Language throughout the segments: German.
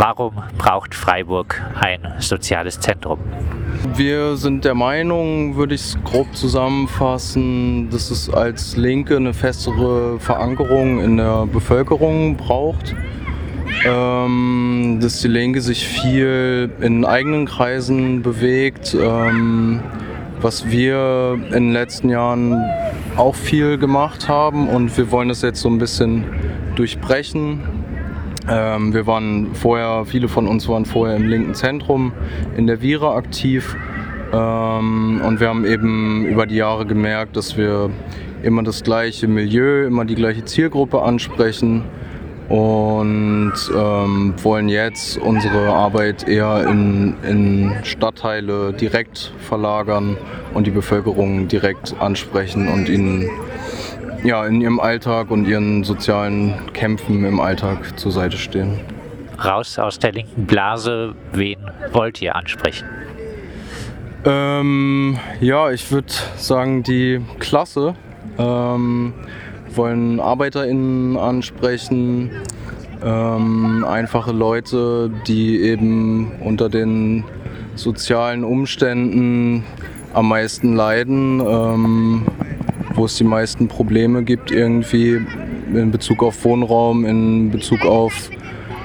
warum braucht Freiburg ein soziales Zentrum? Wir sind der Meinung, würde ich es grob zusammenfassen, dass es als Linke eine festere Verankerung in der Bevölkerung braucht. Ähm, dass die Linke sich viel in eigenen Kreisen bewegt, ähm, was wir in den letzten Jahren auch viel gemacht haben und wir wollen das jetzt so ein bisschen durchbrechen. Ähm, wir waren vorher, viele von uns waren vorher im linken Zentrum in der Vira aktiv. Ähm, und wir haben eben über die Jahre gemerkt, dass wir immer das gleiche Milieu, immer die gleiche Zielgruppe ansprechen und ähm, wollen jetzt unsere Arbeit eher in, in Stadtteile direkt verlagern und die Bevölkerung direkt ansprechen und ihnen ja, in ihrem Alltag und ihren sozialen Kämpfen im Alltag zur Seite stehen. Raus aus der linken Blase, wen wollt ihr ansprechen? Ähm, ja, ich würde sagen, die Klasse. Ähm, wollen ArbeiterInnen ansprechen, ähm, einfache Leute, die eben unter den sozialen Umständen am meisten leiden, ähm, wo es die meisten Probleme gibt irgendwie in Bezug auf Wohnraum, in Bezug auf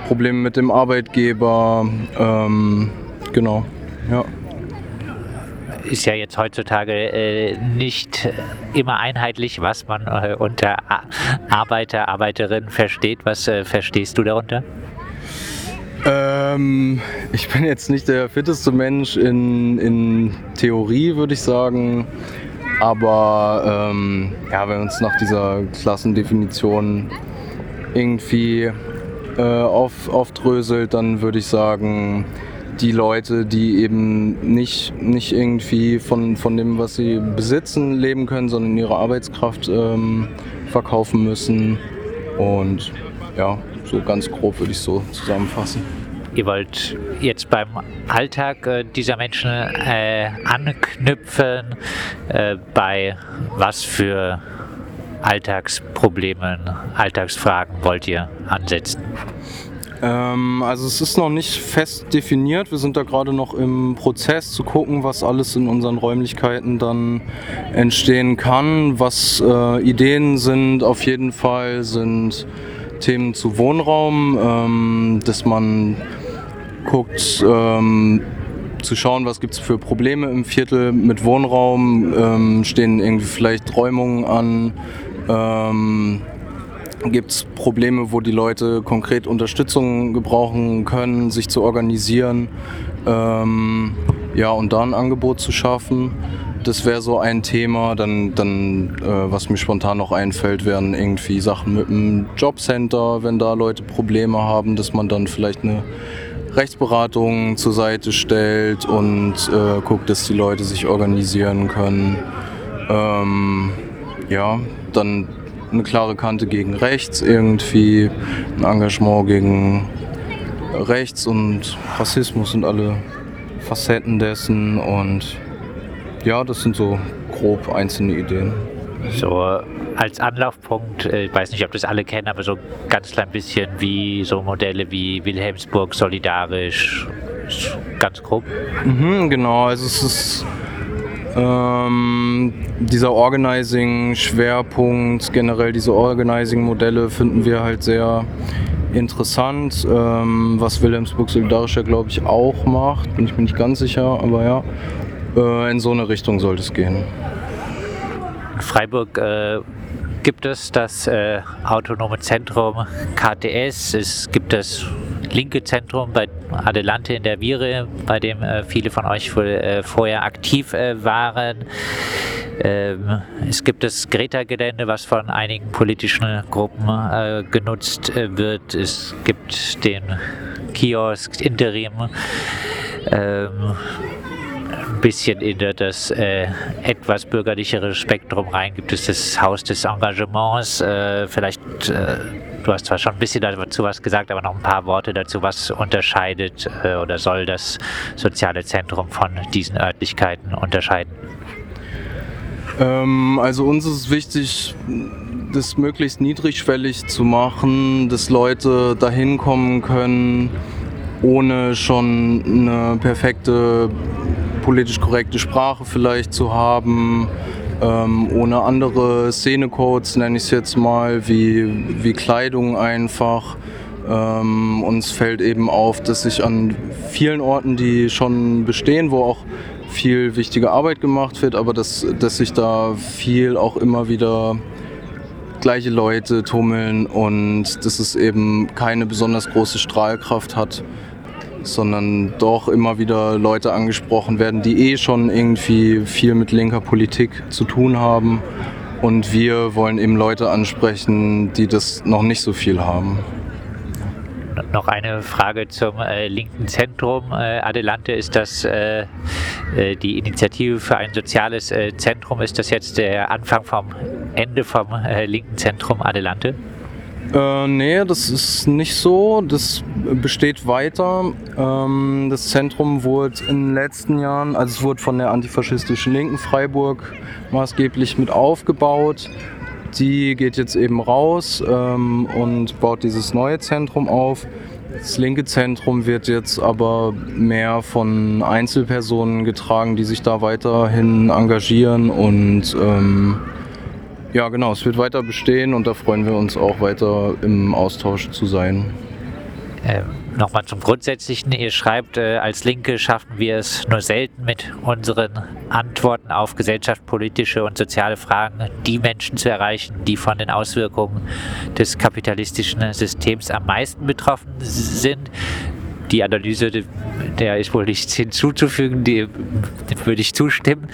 Probleme mit dem Arbeitgeber. Ähm, genau, ja ist ja jetzt heutzutage äh, nicht immer einheitlich, was man äh, unter Arbeiter, Arbeiterinnen versteht. Was äh, verstehst du darunter? Ähm, ich bin jetzt nicht der fitteste Mensch in, in Theorie, würde ich sagen. Aber ähm, ja, wenn uns nach dieser Klassendefinition irgendwie äh, auf, aufdröselt, dann würde ich sagen, die Leute, die eben nicht, nicht irgendwie von, von dem, was sie besitzen, leben können, sondern ihre Arbeitskraft ähm, verkaufen müssen. Und ja, so ganz grob würde ich so zusammenfassen. Ihr wollt jetzt beim Alltag äh, dieser Menschen äh, anknüpfen, äh, bei was für Alltagsproblemen, Alltagsfragen wollt ihr ansetzen? Ähm, also es ist noch nicht fest definiert. Wir sind da gerade noch im Prozess zu gucken, was alles in unseren Räumlichkeiten dann entstehen kann. Was äh, Ideen sind, auf jeden Fall sind Themen zu Wohnraum, ähm, dass man guckt, ähm, zu schauen, was gibt es für Probleme im Viertel mit Wohnraum, ähm, stehen irgendwie vielleicht Räumungen an. Ähm, Gibt es Probleme, wo die Leute konkret Unterstützung gebrauchen können, sich zu organisieren ähm, ja, und da ein Angebot zu schaffen? Das wäre so ein Thema. Dann, dann äh, was mir spontan noch einfällt, wären irgendwie Sachen mit dem Jobcenter, wenn da Leute Probleme haben, dass man dann vielleicht eine Rechtsberatung zur Seite stellt und äh, guckt, dass die Leute sich organisieren können. Ähm, ja, dann eine klare Kante gegen rechts, irgendwie ein Engagement gegen rechts und Rassismus und alle Facetten dessen und ja, das sind so grob einzelne Ideen. So als Anlaufpunkt, äh, ich weiß nicht, ob das alle kennen, aber so ganz klein bisschen wie so Modelle wie Wilhelmsburg, solidarisch, ganz grob. Mhm, genau, also es ist ähm, dieser Organizing-Schwerpunkt, generell diese Organizing-Modelle finden wir halt sehr interessant. Ähm, was Wilhelmsburg Solidarischer, glaube ich, auch macht, bin ich mir nicht ganz sicher, aber ja, äh, in so eine Richtung sollte es gehen. In Freiburg äh, gibt es das äh, autonome Zentrum KTS, es gibt das linke Zentrum bei Adelante in der Viere, bei dem äh, viele von euch wohl, äh, vorher aktiv äh, waren. Ähm, es gibt das Greta-Gelände, was von einigen politischen Gruppen äh, genutzt wird. Es gibt den Kiosk Interim. Ähm, bisschen in das äh, etwas bürgerlichere Spektrum rein gibt es das Haus des Engagements. Äh, vielleicht äh, Du hast zwar schon ein bisschen dazu was gesagt, aber noch ein paar Worte dazu. Was unterscheidet äh, oder soll das soziale Zentrum von diesen Örtlichkeiten unterscheiden? Ähm, also uns ist wichtig, das möglichst niedrigschwellig zu machen, dass Leute dahin kommen können, ohne schon eine perfekte politisch korrekte Sprache vielleicht zu haben, ähm, ohne andere Szenecodes, nenne ich es jetzt mal, wie, wie Kleidung einfach. Ähm, uns fällt eben auf, dass sich an vielen Orten, die schon bestehen, wo auch viel wichtige Arbeit gemacht wird, aber dass, dass sich da viel auch immer wieder gleiche Leute tummeln und dass es eben keine besonders große Strahlkraft hat, sondern doch immer wieder Leute angesprochen werden, die eh schon irgendwie viel mit linker Politik zu tun haben. Und wir wollen eben Leute ansprechen, die das noch nicht so viel haben. Noch eine Frage zum äh, linken Zentrum. Äh, Adelante, ist das äh, äh die Initiative für ein soziales äh, Zentrum? Ist das jetzt der Anfang vom Ende vom äh, linken Zentrum Adelante? Äh, nee, das ist nicht so. Das besteht weiter. Ähm, das Zentrum wurde in den letzten Jahren, also es wurde von der antifaschistischen Linken Freiburg maßgeblich mit aufgebaut. Die geht jetzt eben raus ähm, und baut dieses neue Zentrum auf. Das linke Zentrum wird jetzt aber mehr von Einzelpersonen getragen, die sich da weiterhin engagieren und ähm, ja, genau, es wird weiter bestehen und da freuen wir uns auch weiter im Austausch zu sein. Äh, Nochmal zum Grundsätzlichen. Ihr schreibt, äh, als Linke schaffen wir es nur selten mit unseren Antworten auf gesellschaftspolitische und soziale Fragen, die Menschen zu erreichen, die von den Auswirkungen des kapitalistischen Systems am meisten betroffen sind die Analyse, der ist wohl nichts hinzuzufügen, dem würde ich zustimmen.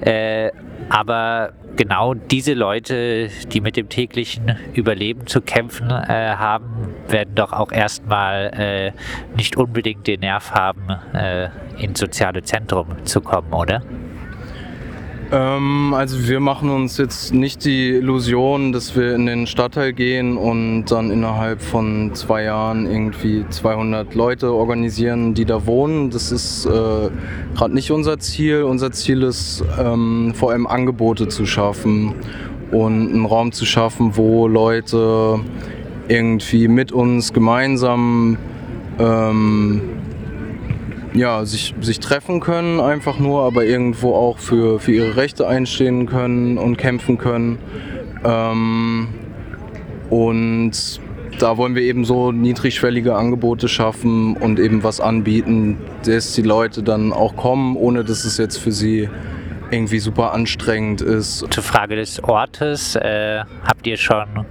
Äh, aber genau diese Leute, die mit dem täglichen Überleben zu kämpfen äh, haben, werden doch auch erstmal äh, nicht unbedingt den Nerv haben, äh, ins soziale Zentrum zu kommen, oder? Ähm, also wir machen uns jetzt nicht die Illusion, dass wir in den Stadtteil gehen und dann innerhalb von zwei Jahren irgendwie 200 Leute organisieren, die da wohnen. Das ist äh, gerade nicht unser Ziel. Unser Ziel ist ähm, vor allem Angebote zu schaffen und einen Raum zu schaffen, wo Leute irgendwie mit uns gemeinsam ähm, ja, sich, sich treffen können, einfach nur, aber irgendwo auch für, für ihre Rechte einstehen können und kämpfen können. Ähm, und da wollen wir eben so niedrigschwellige Angebote schaffen und eben was anbieten, dass die Leute dann auch kommen, ohne dass es jetzt für sie irgendwie super anstrengend ist. Zur Frage des Ortes, äh, habt ihr schon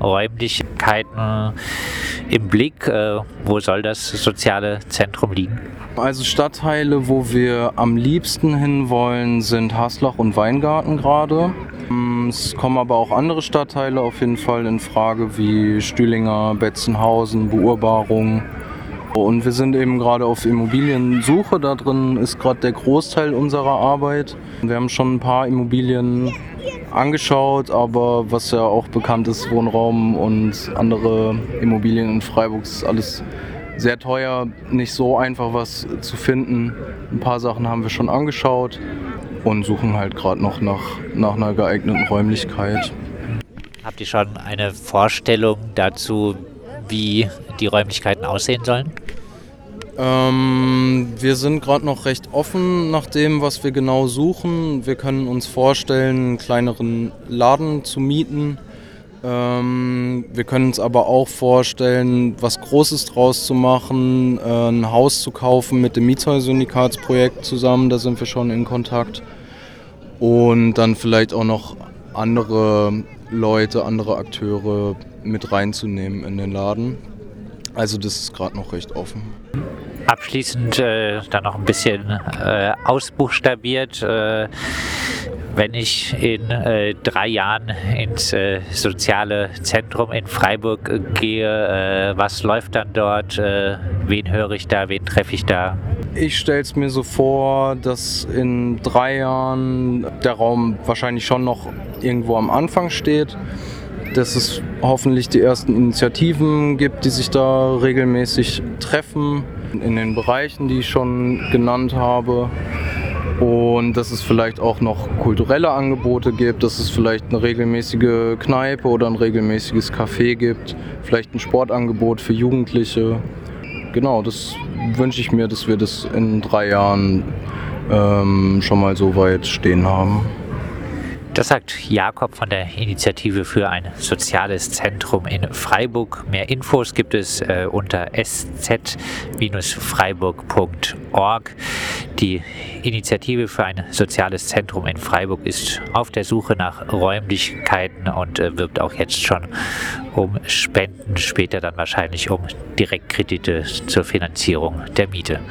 Räumlichkeiten im Blick? Äh, wo soll das soziale Zentrum liegen? Also Stadtteile, wo wir am liebsten hinwollen, sind Haslach und Weingarten gerade. Mm, es kommen aber auch andere Stadtteile auf jeden Fall in Frage, wie Stühlinger, Betzenhausen, Beurbarung. Und wir sind eben gerade auf Immobiliensuche. Da drin ist gerade der Großteil unserer Arbeit. Wir haben schon ein paar Immobilien angeschaut, aber was ja auch bekannt ist, Wohnraum und andere Immobilien in Freiburg ist alles sehr teuer, nicht so einfach was zu finden. Ein paar Sachen haben wir schon angeschaut und suchen halt gerade noch nach, nach einer geeigneten Räumlichkeit. Habt ihr schon eine Vorstellung dazu, wie die Räumlichkeiten aussehen sollen? Ähm, wir sind gerade noch recht offen nach dem, was wir genau suchen. Wir können uns vorstellen, einen kleineren Laden zu mieten ähm, wir können uns aber auch vorstellen, was Großes draus zu machen, äh, ein Haus zu kaufen mit dem Mietshäuser-Syndikatsprojekt zusammen, da sind wir schon in Kontakt. Und dann vielleicht auch noch andere Leute, andere Akteure mit reinzunehmen in den Laden. Also das ist gerade noch recht offen. Abschließend äh, dann noch ein bisschen äh, ausbuchstabiert. Äh, wenn ich in äh, drei Jahren ins äh, soziale Zentrum in Freiburg äh, gehe, äh, was läuft dann dort? Äh, wen höre ich da? Wen treffe ich da? Ich stelle es mir so vor, dass in drei Jahren der Raum wahrscheinlich schon noch irgendwo am Anfang steht. Dass es hoffentlich die ersten Initiativen gibt, die sich da regelmäßig treffen in den Bereichen, die ich schon genannt habe und dass es vielleicht auch noch kulturelle Angebote gibt, dass es vielleicht eine regelmäßige Kneipe oder ein regelmäßiges Café gibt, vielleicht ein Sportangebot für Jugendliche genau, das wünsche ich mir, dass wir das in drei Jahren ähm, schon mal so weit stehen haben. Das sagt Jakob von der Initiative für ein soziales Zentrum in Freiburg. Mehr Infos gibt es äh, unter sz-freiburg.org. Die Initiative für ein soziales Zentrum in Freiburg ist auf der Suche nach Räumlichkeiten und äh, wirbt auch jetzt schon um Spenden, später dann wahrscheinlich um Direktkredite zur Finanzierung der Miete.